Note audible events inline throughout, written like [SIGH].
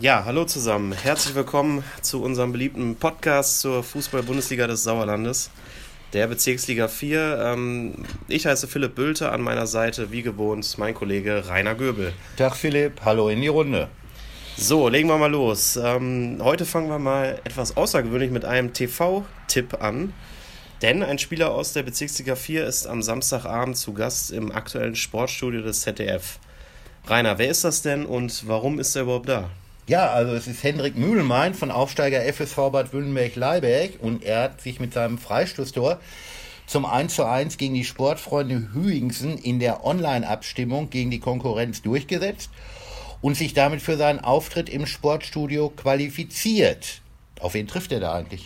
Ja, hallo zusammen. Herzlich willkommen zu unserem beliebten Podcast zur Fußball-Bundesliga des Sauerlandes, der Bezirksliga 4. Ähm, ich heiße Philipp Bülte, an meiner Seite wie gewohnt mein Kollege Rainer Göbel. Tag Philipp, hallo in die Runde. So, legen wir mal los. Ähm, heute fangen wir mal etwas außergewöhnlich mit einem TV-Tipp an. Denn ein Spieler aus der Bezirksliga 4 ist am Samstagabend zu Gast im aktuellen Sportstudio des ZDF. Rainer, wer ist das denn und warum ist er überhaupt da? Ja, also es ist Hendrik Mühlenmein von Aufsteiger FSV Bad Wünnenberg-Leiberg und er hat sich mit seinem Freistoßtor zum 1 zu 1 gegen die Sportfreunde Hüingsen in der Online-Abstimmung gegen die Konkurrenz durchgesetzt und sich damit für seinen Auftritt im Sportstudio qualifiziert. Auf wen trifft er da eigentlich?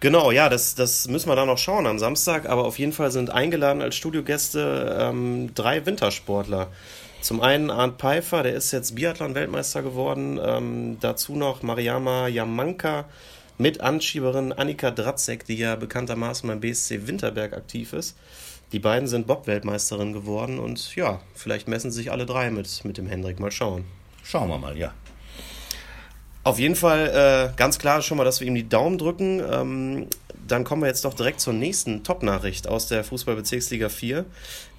Genau, ja, das, das müssen wir da noch schauen am Samstag, aber auf jeden Fall sind eingeladen als Studiogäste ähm, drei Wintersportler. Zum einen Arndt Pfeiffer, der ist jetzt Biathlon-Weltmeister geworden. Ähm, dazu noch Mariama Jamanka mit Anschieberin Annika Dratzek, die ja bekanntermaßen beim BSC Winterberg aktiv ist. Die beiden sind Bob-Weltmeisterin geworden und ja, vielleicht messen sich alle drei mit, mit dem Hendrik. Mal schauen. Schauen wir mal, ja. Auf jeden Fall äh, ganz klar schon mal, dass wir ihm die Daumen drücken. Ähm, dann kommen wir jetzt doch direkt zur nächsten Top-Nachricht aus der Fußballbezirksliga 4.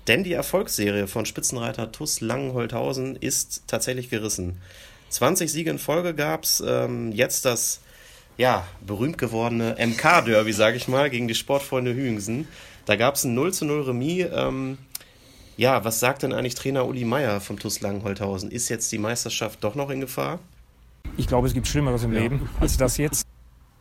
Denn die Erfolgsserie von Spitzenreiter TUS Langenholthausen ist tatsächlich gerissen. 20 Siege in Folge gab es. Ähm, jetzt das ja, berühmt gewordene MK-Derby, sage ich mal, gegen die Sportfreunde Hüingsen. Da gab es ein 0 zu 0 Remis. Ähm, ja, was sagt denn eigentlich Trainer Uli Meier vom TUS Langenholthausen? Ist jetzt die Meisterschaft doch noch in Gefahr? Ich glaube, es gibt Schlimmeres im ja. Leben als das jetzt.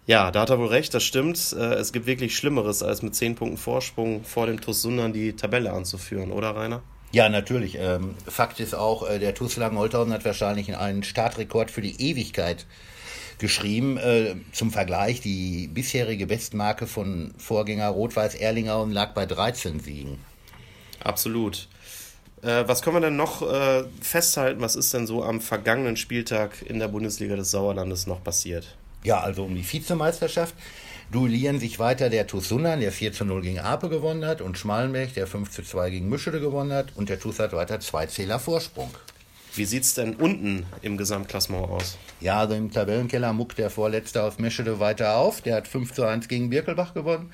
Ja, da hat er wohl recht, das stimmt. Äh, es gibt wirklich Schlimmeres, als mit 10 Punkten Vorsprung vor dem TuS Sundern die Tabelle anzuführen, oder Rainer? Ja, natürlich. Ähm, Fakt ist auch, äh, der TuS Langenholthausen hat wahrscheinlich einen Startrekord für die Ewigkeit geschrieben. Äh, zum Vergleich, die bisherige Bestmarke von Vorgänger Rot-Weiß Erlinghauen lag bei 13 Siegen. Absolut. Äh, was können wir denn noch äh, festhalten? Was ist denn so am vergangenen Spieltag in der Bundesliga des Sauerlandes noch passiert? Ja, also um die Vizemeisterschaft duellieren sich weiter der TuS Sundern, der 4 zu 0 gegen Ape gewonnen hat, und Schmalenberg, der 5 zu 2 gegen Mischede gewonnen hat, und der TuS hat weiter zwei Zähler Vorsprung. Wie sieht es denn unten im Gesamtklassement aus? Ja, also im Tabellenkeller muckt der Vorletzte aus Mischede weiter auf. Der hat 5 zu 1 gegen Birkelbach gewonnen.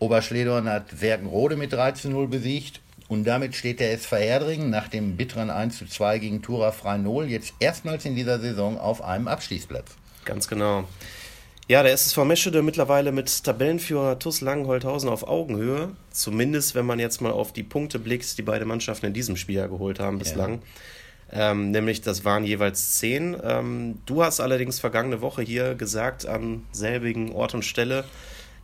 Oberschledorn hat Werkenrode mit 3 zu 0 besiegt. Und damit steht der SV Herdringen nach dem bitteren 1 zu 2 gegen Tura Freinol jetzt erstmals in dieser Saison auf einem Abstiegsplatz. Ganz genau. Ja, der SSV Meschede mittlerweile mit Tabellenführer TuS Langenholthausen auf Augenhöhe. Zumindest, wenn man jetzt mal auf die Punkte blickt, die beide Mannschaften in diesem Spiel geholt haben bislang. Ja. Ähm, nämlich, das waren jeweils zehn. Ähm, du hast allerdings vergangene Woche hier gesagt, an selbigen Ort und Stelle,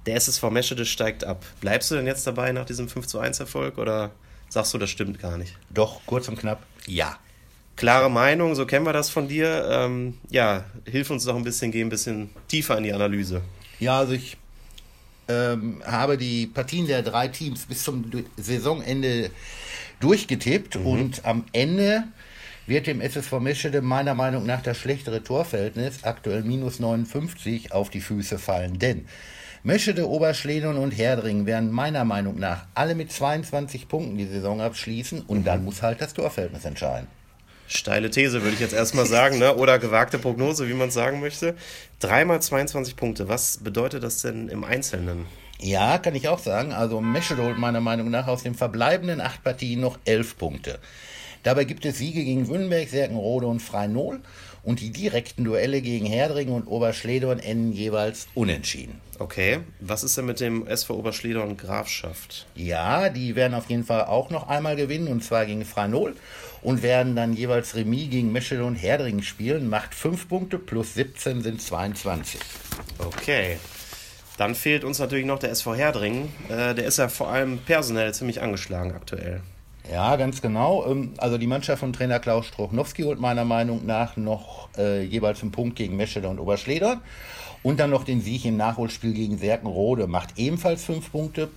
der SSV Meschede steigt ab. Bleibst du denn jetzt dabei nach diesem 5 zu 1 Erfolg oder sagst du, das stimmt gar nicht? Doch, kurz und knapp, ja klare Meinung, so kennen wir das von dir. Ähm, ja, hilf uns doch ein bisschen, geh ein bisschen tiefer in die Analyse. Ja, also ich ähm, habe die Partien der drei Teams bis zum Saisonende durchgetippt mhm. und am Ende wird dem SSV Meschede meiner Meinung nach das schlechtere Torverhältnis, aktuell minus 59, auf die Füße fallen. Denn Meschede, Oberschleden und Herdring werden meiner Meinung nach alle mit 22 Punkten die Saison abschließen und mhm. dann muss halt das Torverhältnis entscheiden. Steile These, würde ich jetzt erstmal sagen, ne? oder gewagte Prognose, wie man es sagen möchte. Dreimal 22 Punkte, was bedeutet das denn im Einzelnen? Ja, kann ich auch sagen. Also Meschede holt meiner Meinung nach aus den verbleibenden acht Partien noch elf Punkte. Dabei gibt es Siege gegen Wünnberg, Serkenrode und Freinol und die direkten Duelle gegen Herdringen und Oberschledorn enden jeweils unentschieden. Okay, was ist denn mit dem SV Oberschledorn Grafschaft? Ja, die werden auf jeden Fall auch noch einmal gewinnen und zwar gegen Freinol und werden dann jeweils Remis gegen Meschede und Herdringen spielen. Macht 5 Punkte plus 17 sind 22. Okay. Dann fehlt uns natürlich noch der SV Herdringen. Äh, der ist ja vor allem personell ziemlich angeschlagen aktuell. Ja, ganz genau. Ähm, also die Mannschaft von Trainer Klaus Struchnowski holt meiner Meinung nach noch äh, jeweils einen Punkt gegen Meschede und Oberschleder. Und dann noch den Sieg im Nachholspiel gegen Serkenrode. Macht ebenfalls fünf Punkte,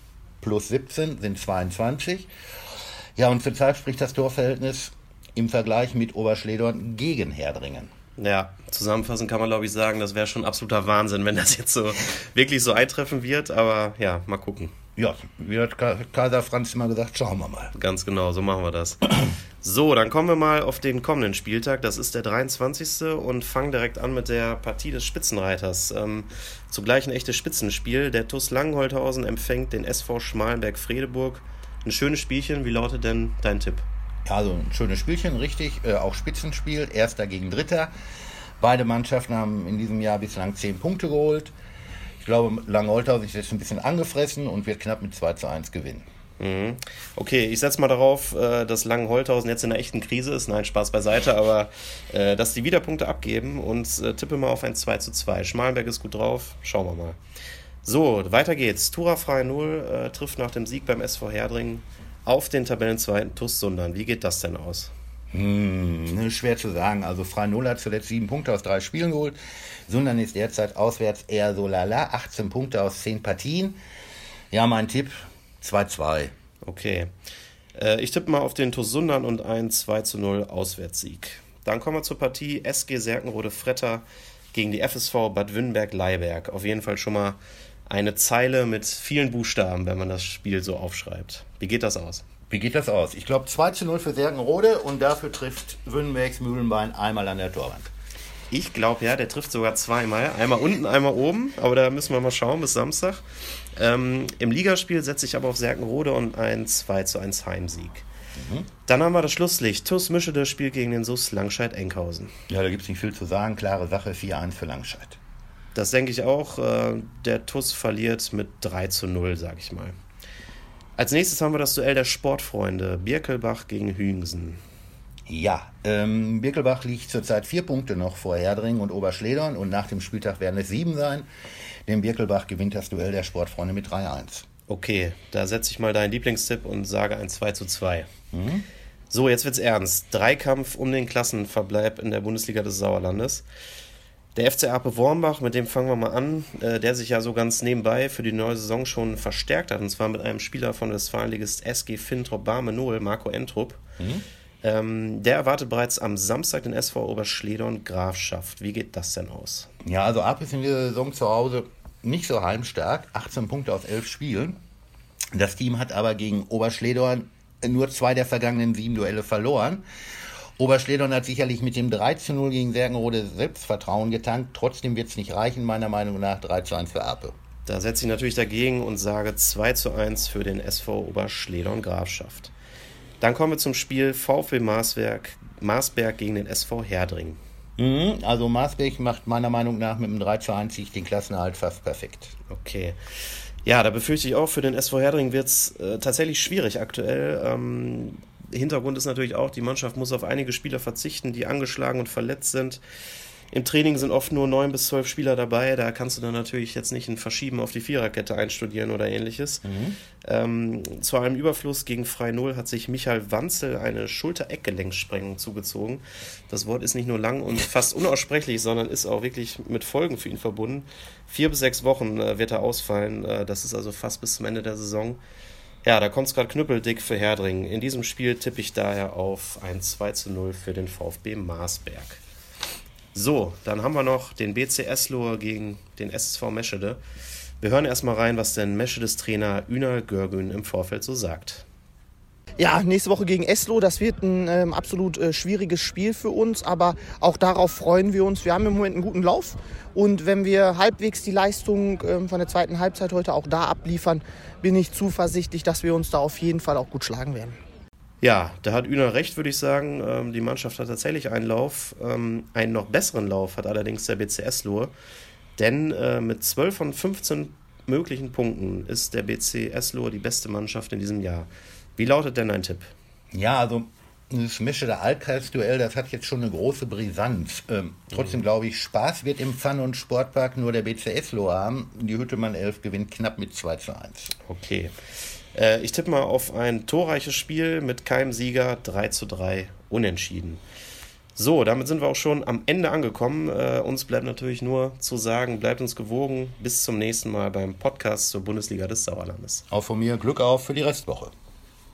plus 17 sind 22. Ja, und zurzeit spricht das Torverhältnis im Vergleich mit Oberschledorn gegen Herdringen. Ja, zusammenfassend kann man, glaube ich, sagen, das wäre schon absoluter Wahnsinn, wenn das jetzt so wirklich so eintreffen wird. Aber ja, mal gucken. Ja, wie hat Kaiser Franz immer gesagt, schauen wir mal. Ganz genau, so machen wir das. [CLEARS THROAT] So, dann kommen wir mal auf den kommenden Spieltag. Das ist der 23. und fangen direkt an mit der Partie des Spitzenreiters. Ähm, zugleich ein echtes Spitzenspiel. Der TuS Langenholthausen empfängt den SV Schmalenberg-Fredeburg. Ein schönes Spielchen. Wie lautet denn dein Tipp? Ja, also ein schönes Spielchen, richtig. Äh, auch Spitzenspiel. Erster gegen Dritter. Beide Mannschaften haben in diesem Jahr bislang zehn Punkte geholt. Ich glaube, Langenholthausen ist jetzt ein bisschen angefressen und wird knapp mit 2 zu 1 gewinnen. Mhm. Okay, ich setze mal darauf, äh, dass Langenholthausen jetzt in einer echten Krise ist. Nein, Spaß beiseite, aber äh, dass die wieder Punkte abgeben und äh, tippe mal auf ein 2 zu 2. Schmalenberg ist gut drauf, schauen wir mal. So, weiter geht's. Tura Null äh, trifft nach dem Sieg beim SV Herdringen auf den Tabellenzweiten TuS Sundern. Wie geht das denn aus? Hm, schwer zu sagen. Also Null hat zuletzt sieben Punkte aus drei Spielen geholt. Sundern ist derzeit auswärts eher so lala. 18 Punkte aus 10 Partien. Ja, mein Tipp, 2-2. Okay. Äh, ich tippe mal auf den TuS Sundern und einen 2 zu 0 Auswärtssieg. Dann kommen wir zur Partie SG Serkenrode Fretter gegen die FSV Bad Wünnberg-Leiberg. Auf jeden Fall schon mal eine Zeile mit vielen Buchstaben, wenn man das Spiel so aufschreibt. Wie geht das aus? Wie geht das aus? Ich glaube 2 zu 0 für Serkenrode und dafür trifft Wünnbergs Mühlenbein einmal an der Torwand. Ich glaube ja, der trifft sogar zweimal. Einmal unten, einmal oben. Aber da müssen wir mal schauen bis Samstag. Ähm, Im Ligaspiel setze ich aber auf Serkenrode und ein 2 zu 1 Heimsieg. Mhm. Dann haben wir das Schlusslicht. TuS Mischede spielt gegen den SUS Langscheid-Enkhausen. Ja, da gibt es nicht viel zu sagen. Klare Sache, 4-1 für Langscheid. Das denke ich auch. Äh, der TuS verliert mit 3 zu 0, sage ich mal. Als nächstes haben wir das Duell der Sportfreunde. Birkelbach gegen Hüngsen. Ja, ähm, Birkelbach liegt zurzeit vier Punkte noch vor Herdring und Oberschledern und nach dem Spieltag werden es sieben sein. Denn Birkelbach gewinnt das Duell der Sportfreunde mit 3-1. Okay, da setze ich mal deinen Lieblingstipp und sage ein 2 zu 2. Mhm. So, jetzt wird's ernst. Dreikampf um den Klassenverbleib in der Bundesliga des Sauerlandes. Der FC Ape Wormbach, mit dem fangen wir mal an, äh, der sich ja so ganz nebenbei für die neue Saison schon verstärkt hat, und zwar mit einem Spieler von Westfalenligist SG Fintrop Barmenol, Marco Entrup. Mhm. Ähm, der erwartet bereits am Samstag den SV Oberschledorn Grafschaft. Wie geht das denn aus? Ja, also Ab ist in dieser Saison zu Hause nicht so heimstark. 18 Punkte aus 11 Spielen. Das Team hat aber gegen Oberschledorn nur zwei der vergangenen sieben Duelle verloren. Oberschledorn hat sicherlich mit dem 3 zu 0 gegen Sergenrode Selbstvertrauen getankt. Trotzdem wird es nicht reichen, meiner Meinung nach 3 zu 1 für Ape. Da setze ich natürlich dagegen und sage 2 zu 1 für den SV Oberschledorn Grafschaft. Dann kommen wir zum Spiel VfL Marsberg, Marsberg gegen den SV Herdring. Mhm, also Marsberg macht meiner Meinung nach mit dem 3 zu 1 Sieg den Klassenerhalt fast perfekt. Okay. Ja, da befürchte ich auch, für den SV Herdring wird es äh, tatsächlich schwierig aktuell. Ähm, Hintergrund ist natürlich auch, die Mannschaft muss auf einige Spieler verzichten, die angeschlagen und verletzt sind. Im Training sind oft nur neun bis zwölf Spieler dabei. Da kannst du dann natürlich jetzt nicht ein Verschieben auf die Viererkette einstudieren oder ähnliches. Mhm. Ähm, zu einem Überfluss gegen Frei Null hat sich Michael Wanzel eine Schulter-Eckgelenksprengung zugezogen. Das Wort ist nicht nur lang und fast unaussprechlich, sondern ist auch wirklich mit Folgen für ihn verbunden. Vier bis sechs Wochen äh, wird er ausfallen. Äh, das ist also fast bis zum Ende der Saison. Ja, da kommt es gerade knüppeldick für Herdringen. In diesem Spiel tippe ich daher auf ein 2 zu 0 für den VfB Marsberg. So, dann haben wir noch den BC Eslohe gegen den SSV Meschede. Wir hören erstmal rein, was denn Meschedes Trainer Ünal Görgün im Vorfeld so sagt. Ja, nächste Woche gegen Eslo, das wird ein ähm, absolut äh, schwieriges Spiel für uns, aber auch darauf freuen wir uns. Wir haben im Moment einen guten Lauf und wenn wir halbwegs die Leistung ähm, von der zweiten Halbzeit heute auch da abliefern, bin ich zuversichtlich, dass wir uns da auf jeden Fall auch gut schlagen werden. Ja, da hat Üner recht, würde ich sagen. Ähm, die Mannschaft hat tatsächlich einen Lauf. Ähm, einen noch besseren Lauf hat allerdings der BCS Lohr. Denn äh, mit 12 von 15 möglichen Punkten ist der BCS Lohr die beste Mannschaft in diesem Jahr. Wie lautet denn dein Tipp? Ja, also das Mische der Altkreisduell, das hat jetzt schon eine große Brisanz. Ähm, trotzdem mhm. glaube ich, Spaß wird im Fun- und Sportpark nur der BCS Lohr haben. Die Hüttemann 11 gewinnt knapp mit 2 zu 1. Okay. Äh, ich tippe mal auf ein torreiches Spiel mit keinem Sieger, 3 zu 3 unentschieden. So, damit sind wir auch schon am Ende angekommen. Äh, uns bleibt natürlich nur zu sagen, bleibt uns gewogen. Bis zum nächsten Mal beim Podcast zur Bundesliga des Sauerlandes. Auch von mir Glück auf für die Restwoche.